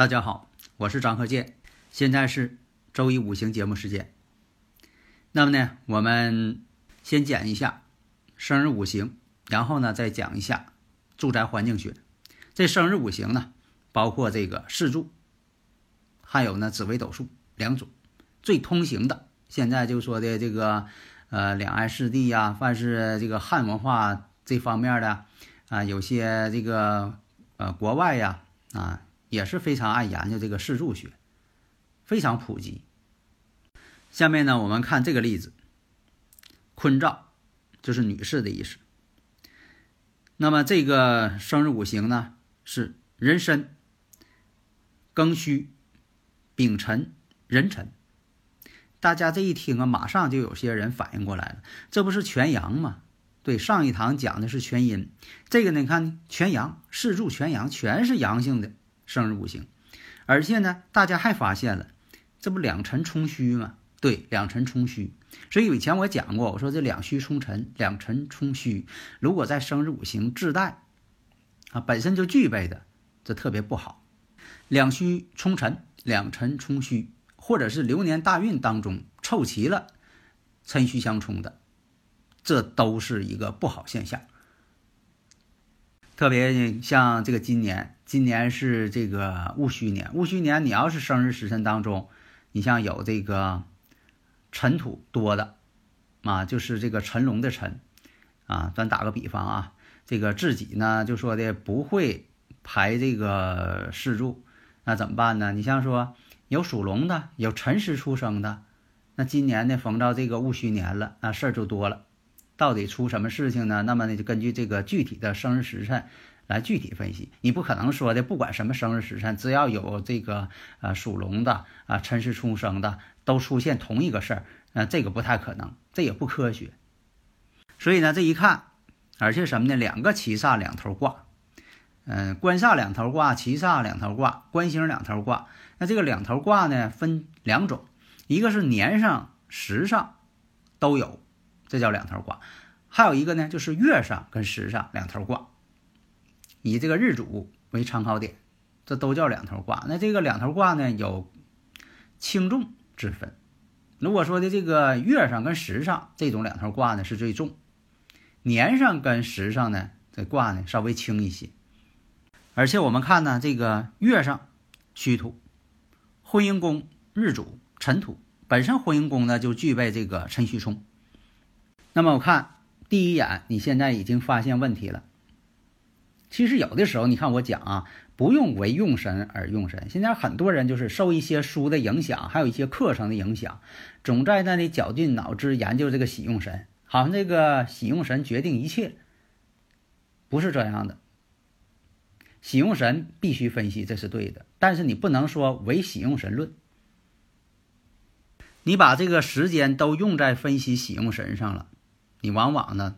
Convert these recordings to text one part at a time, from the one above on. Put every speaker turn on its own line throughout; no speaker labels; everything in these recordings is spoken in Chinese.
大家好，我是张克建，现在是周一五行节目时间。那么呢，我们先讲一下生日五行，然后呢再讲一下住宅环境学。这生日五行呢，包括这个四柱，还有呢紫微斗数两种。最通行的，现在就说的这个呃两岸四地呀，凡是这个汉文化这方面的啊，有些这个呃国外呀啊。也是非常爱研究这个四柱学，非常普及。下面呢，我们看这个例子，坤兆就是女士的意思。那么这个生日五行呢是壬申、庚戌、丙辰、壬辰。大家这一听啊，马上就有些人反应过来了，这不是全阳吗？对，上一堂讲的是全阴，这个呢，你看全阳，四柱全阳，全是阳性的。生日五行，而且呢，大家还发现了，这不两辰冲虚吗？对，两辰冲虚。所以以前我讲过，我说这两虚冲辰，两辰冲虚，如果在生日五行自带啊，本身就具备的，这特别不好。两虚冲辰，两辰冲虚，或者是流年大运当中凑齐了辰戌相冲的，这都是一个不好现象。特别像这个今年，今年是这个戊戌年。戊戌年，你要是生日时辰当中，你像有这个辰土多的，啊，就是这个辰龙的辰，啊，咱打个比方啊，这个自己呢就说的不会排这个四柱，那怎么办呢？你像说有属龙的，有辰时出生的，那今年呢逢到这个戊戌年了，那事儿就多了。到底出什么事情呢？那么呢，就根据这个具体的生日时辰来具体分析。你不可能说的，不管什么生日时辰，只要有这个呃属龙的啊辰时出生的，都出现同一个事儿，呃，这个不太可能，这也不科学。所以呢，这一看，而且什么呢？两个七煞两头挂，嗯，官煞两头挂，七煞两头挂，官星两头挂。那这个两头挂呢，分两种，一个是年上、时上都有。这叫两头挂，还有一个呢，就是月上跟时上两头挂，以这个日主为参考点，这都叫两头挂。那这个两头挂呢，有轻重之分。如果说的这个月上跟时上这种两头挂呢是最重，年上跟时上呢这挂呢稍微轻一些。而且我们看呢，这个月上虚土，婚姻宫日主辰土，本身婚姻宫呢就具备这个辰戌冲。那么我看第一眼，你现在已经发现问题了。其实有的时候，你看我讲啊，不用为用神而用神。现在很多人就是受一些书的影响，还有一些课程的影响，总在那里绞尽脑汁研究这个喜用神，好像这个喜用神决定一切，不是这样的。喜用神必须分析，这是对的，但是你不能说唯喜用神论。你把这个时间都用在分析喜用神上了。你往往呢，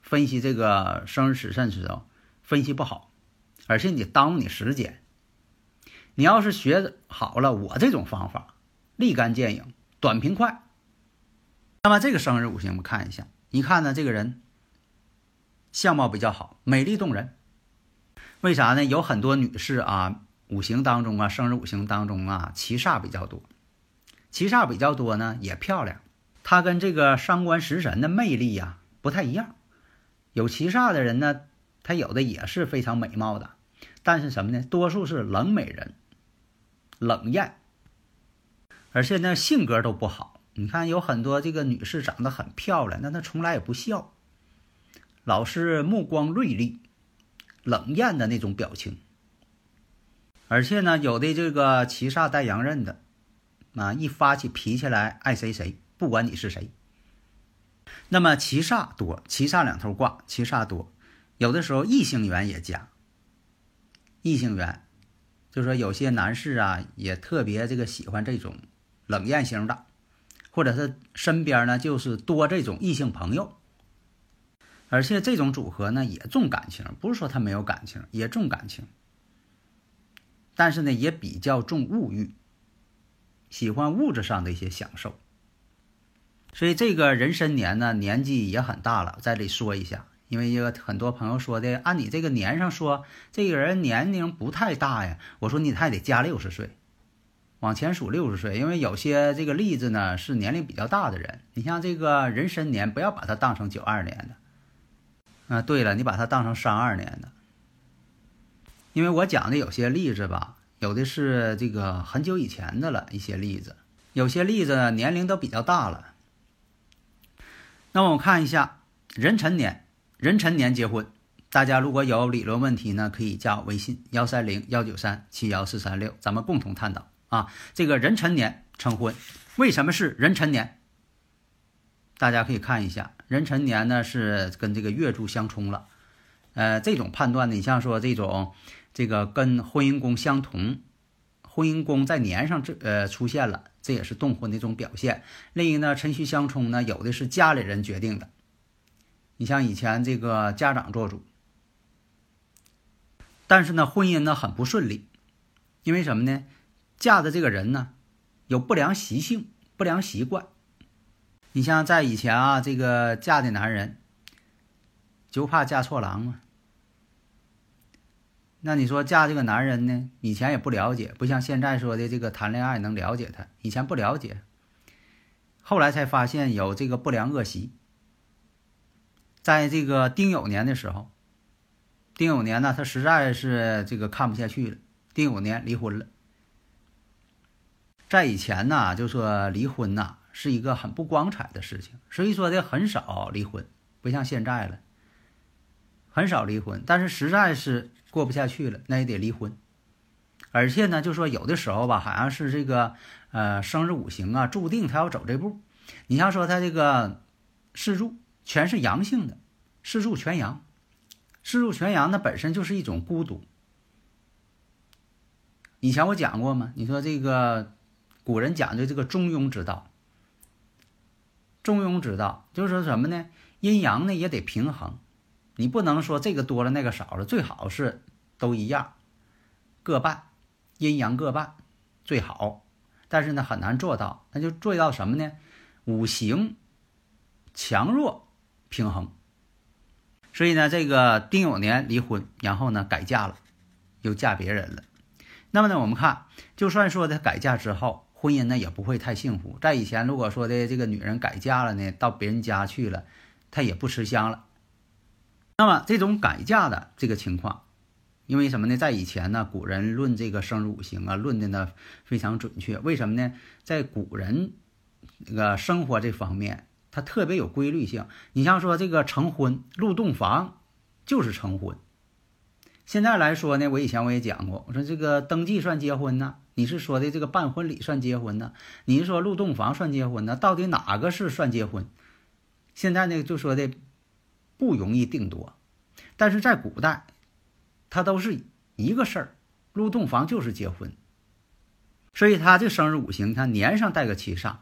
分析这个生日时辰时候分析不好，而且你耽误你时间。你要是学好了我这种方法，立竿见影，短平快。那么这个生日五行我们看一下，你看呢，这个人相貌比较好，美丽动人。为啥呢？有很多女士啊，五行当中啊，生日五行当中啊，七煞比较多，七煞比较多呢，也漂亮。他跟这个伤官食神的魅力呀不太一样，有七煞的人呢，他有的也是非常美貌的，但是什么呢？多数是冷美人，冷艳，而且呢性格都不好。你看有很多这个女士长得很漂亮，但她从来也不笑，老是目光锐利，冷艳的那种表情。而且呢，有的这个七煞带阳刃的，啊，一发起脾气来爱谁谁，不管你是谁。那么七煞多，七煞两头挂，七煞多，有的时候异性缘也加。异性缘，就说有些男士啊，也特别这个喜欢这种冷艳型的，或者是身边呢就是多这种异性朋友。而且这种组合呢也重感情，不是说他没有感情，也重感情。但是呢也比较重物欲，喜欢物质上的一些享受。所以这个壬申年呢年纪也很大了，在这里说一下，因为有很多朋友说的，按你这个年上说，这个人年龄不太大呀。我说你还得加六十岁，往前数六十岁，因为有些这个例子呢是年龄比较大的人。你像这个壬申年，不要把它当成九二年的。啊，对了，你把它当成三二年的，因为我讲的有些例子吧，有的是这个很久以前的了一些例子，有些例子年龄都比较大了。那么我看一下壬辰年，壬辰年结婚，大家如果有理论问题呢，可以加我微信幺三零幺九三七幺四三六，咱们共同探讨啊。这个壬辰年成婚，为什么是壬辰年？大家可以看一下。壬辰年呢是跟这个月柱相冲了，呃，这种判断呢，你像说这种，这个跟婚姻宫相同，婚姻宫在年上这呃出现了，这也是动婚的一种表现。另一呢，辰戌相冲呢，有的是家里人决定的，你像以前这个家长做主，但是呢，婚姻呢很不顺利，因为什么呢？嫁的这个人呢有不良习性、不良习惯。你像在以前啊，这个嫁的男人就怕嫁错郎嘛。那你说嫁这个男人呢？以前也不了解，不像现在说的这个谈恋爱能了解他。以前不了解，后来才发现有这个不良恶习。在这个丁酉年的时候，丁酉年呢，他实在是这个看不下去了，丁酉年离婚了。在以前呢，就说离婚呐。是一个很不光彩的事情，所以说的很少离婚，不像现在了，很少离婚。但是实在是过不下去了，那也得离婚。而且呢，就说有的时候吧，好像是这个呃生日五行啊，注定他要走这步。你像说他这个四柱全是阳性的，四柱全阳，四柱全阳，那本身就是一种孤独。以前我讲过吗？你说这个古人讲究这个中庸之道。中庸之道就是说什么呢？阴阳呢也得平衡，你不能说这个多了那个少了，最好是都一样，各半，阴阳各半最好。但是呢很难做到，那就做到什么呢？五行强弱平衡。所以呢，这个丁酉年离婚，然后呢改嫁了，又嫁别人了。那么呢，我们看，就算说他改嫁之后。婚姻呢也不会太幸福。在以前，如果说的这个女人改嫁了呢，到别人家去了，她也不吃香了。那么这种改嫁的这个情况，因为什么呢？在以前呢，古人论这个生日五行啊，论的呢非常准确。为什么呢？在古人那个生活这方面，它特别有规律性。你像说这个成婚入洞房，就是成婚。现在来说呢，我以前我也讲过，我说这个登记算结婚呢？你是说的这个办婚礼算结婚呢？你是说入洞房算结婚呢？到底哪个是算结婚？现在呢就说的不容易定夺，但是在古代，它都是一个事儿，入洞房就是结婚。所以他这生日五行，你看年上带个七煞，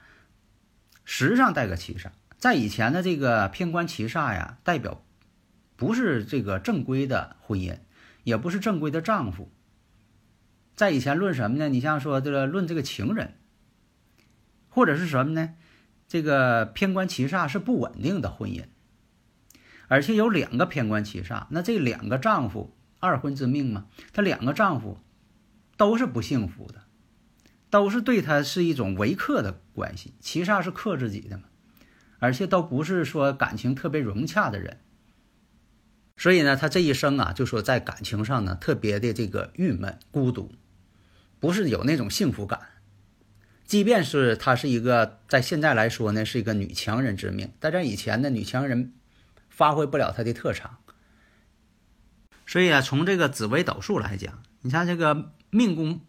时上带个七煞，在以前的这个偏官七煞呀，代表不是这个正规的婚姻。也不是正规的丈夫，在以前论什么呢？你像说这个论这个情人，或者是什么呢？这个偏官七煞是不稳定的婚姻，而且有两个偏官七煞，那这两个丈夫二婚之命嘛，他两个丈夫都是不幸福的，都是对他是一种为克的关系。七煞是克自己的嘛，而且都不是说感情特别融洽的人。所以呢，他这一生啊，就说在感情上呢，特别的这个郁闷、孤独，不是有那种幸福感。即便是他是一个，在现在来说呢，是一个女强人之命，但在以前呢，女强人发挥不了他的特长。所以啊，从这个紫微斗数来讲，你像这个命宫、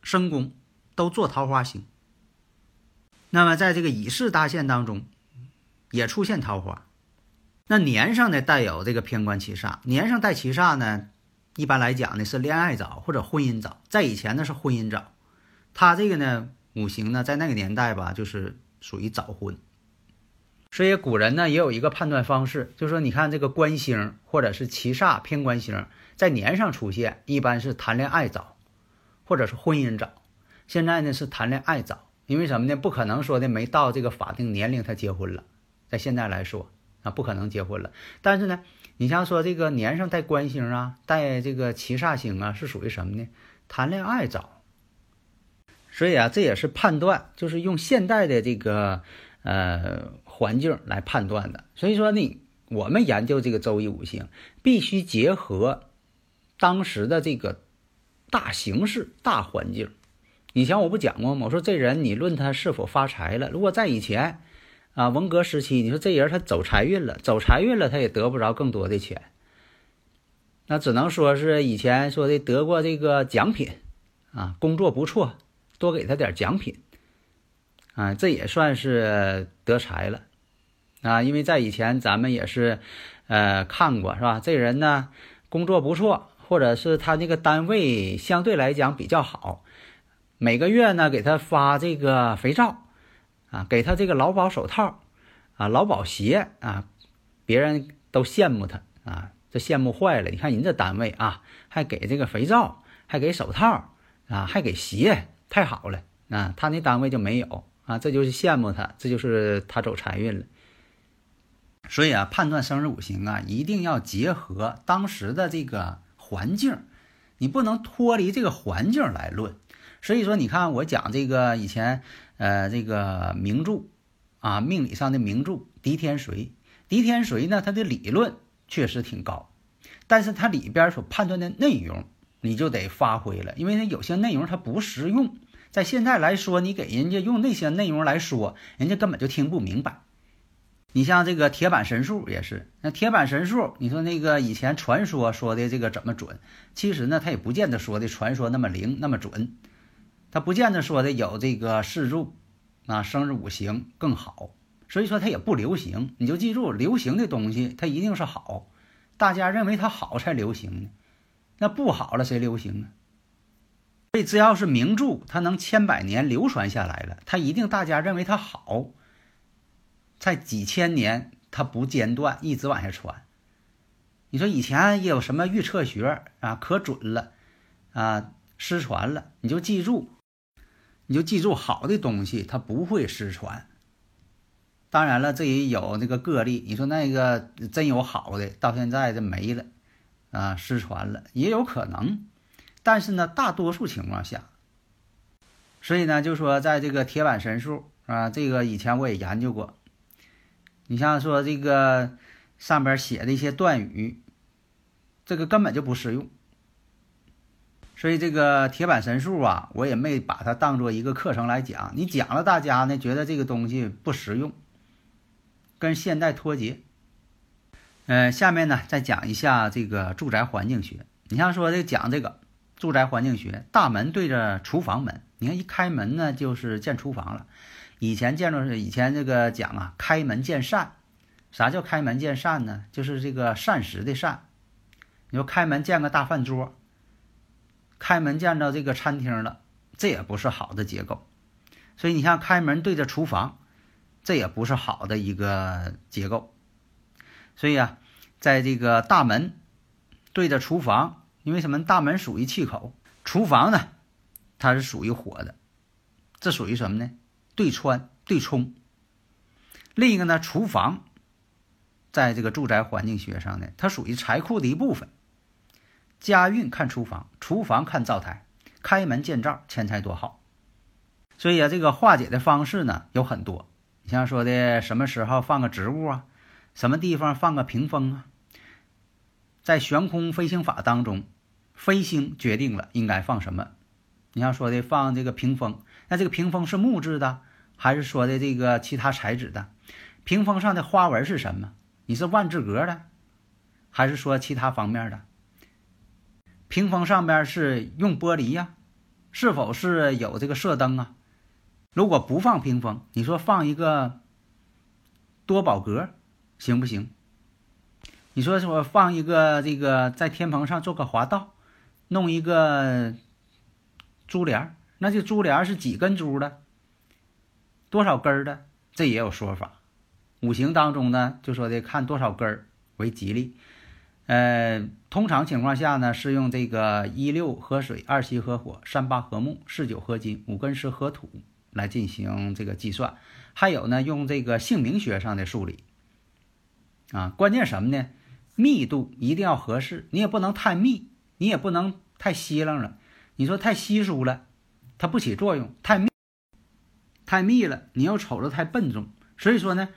身宫都做桃花星，那么在这个乙巳大限当中，也出现桃花。那年上呢带有这个偏官七煞，年上带七煞呢，一般来讲呢是恋爱早或者婚姻早，在以前呢是婚姻早。他这个呢五行呢在那个年代吧，就是属于早婚。所以古人呢也有一个判断方式，就是说你看这个官星或者是七煞偏官星在年上出现，一般是谈恋爱早，或者是婚姻早。现在呢是谈恋爱早，因为什么呢？不可能说的没到这个法定年龄他结婚了，在现在来说。啊，不可能结婚了。但是呢，你像说这个年上带官星啊，带这个七煞星啊，是属于什么呢？谈恋爱早。所以啊，这也是判断，就是用现代的这个呃环境来判断的。所以说呢，我们研究这个周易五行，必须结合当时的这个大形势、大环境。以前我不讲过吗？我说这人，你论他是否发财了，如果在以前。啊，文革时期，你说这人他走财运了，走财运了，他也得不着更多的钱，那只能说是以前说的得过这个奖品，啊，工作不错，多给他点奖品，啊，这也算是得财了，啊，因为在以前咱们也是，呃，看过是吧？这人呢，工作不错，或者是他那个单位相对来讲比较好，每个月呢给他发这个肥皂。啊，给他这个劳保手套，啊，劳保鞋啊，别人都羡慕他啊，这羡慕坏了。你看人这单位啊，还给这个肥皂，还给手套啊，还给鞋，太好了啊。他那单位就没有啊，这就是羡慕他，这就是他走财运了。所以啊，判断生日五行啊，一定要结合当时的这个环境，你不能脱离这个环境来论。所以说，你看我讲这个以前，呃，这个名著，啊，命理上的名著《狄天髓》。狄天髓呢，他的理论确实挺高，但是它里边所判断的内容，你就得发挥了，因为它有些内容它不实用，在现在来说，你给人家用那些内容来说，人家根本就听不明白。你像这个铁板神术也是，那铁板神术，你说那个以前传说说的这个怎么准？其实呢，它也不见得说的传说那么灵那么准。他不见得说的有这个四柱，啊，生日五行更好，所以说它也不流行。你就记住，流行的东西它一定是好，大家认为它好才流行呢。那不好了谁流行呢？所以只要是名著，它能千百年流传下来了，它一定大家认为它好，在几千年它不间断一直往下传。你说以前也有什么预测学啊，可准了啊，失传了，你就记住。你就记住，好的东西它不会失传。当然了，这也有那个个例。你说那个真有好的，到现在这没了，啊，失传了也有可能。但是呢，大多数情况下，所以呢，就说在这个铁板神术啊，这个以前我也研究过。你像说这个上边写的一些断语，这个根本就不适用。所以这个铁板神术啊，我也没把它当做一个课程来讲。你讲了，大家呢觉得这个东西不实用，跟现代脱节。呃，下面呢再讲一下这个住宅环境学。你像说这讲这个住宅环境学，大门对着厨房门，你看一开门呢就是见厨房了。以前见着是以前这个讲啊，开门见善。啥叫开门见善呢？就是这个膳食的膳。你说开门见个大饭桌。开门见着这个餐厅了，这也不是好的结构。所以你像开门对着厨房，这也不是好的一个结构。所以啊，在这个大门对着厨房，因为什么？大门属于气口，厨房呢，它是属于火的，这属于什么呢？对穿对冲。另一个呢，厨房在这个住宅环境学上呢，它属于财库的一部分。家运看厨房，厨房看灶台，开门见灶，钱财多好。所以啊，这个化解的方式呢有很多。你像说的什么时候放个植物啊，什么地方放个屏风啊，在悬空飞行法当中，飞星决定了应该放什么。你像说的放这个屏风，那这个屏风是木质的，还是说的这个其他材质的？屏风上的花纹是什么？你是万字格的，还是说其他方面的？屏风上边是用玻璃呀，是否是有这个射灯啊？如果不放屏风，你说放一个多宝格行不行？你说说放一个这个在天棚上做个滑道，弄一个珠帘那这珠帘是几根珠的？多少根的？这也有说法。五行当中呢，就说的看多少根为吉利。呃，通常情况下呢，是用这个一六合水，二七合火，三八合木，四九合金，五根是合土来进行这个计算。还有呢，用这个姓名学上的数理。啊，关键什么呢？密度一定要合适，你也不能太密，你也不能太稀楞了。你说太稀疏了，它不起作用；太密。太密了，你又瞅着太笨重，所以说呢，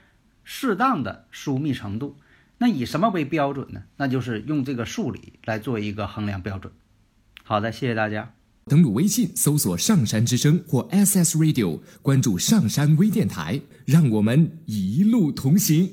适当的疏密程度，那以什么为标准呢？那就是用这个数理来做一个衡量标准。好的，谢谢大家。
登录微信搜索“上山之声”或 SS Radio，关注上山微电台，让我们一路同行。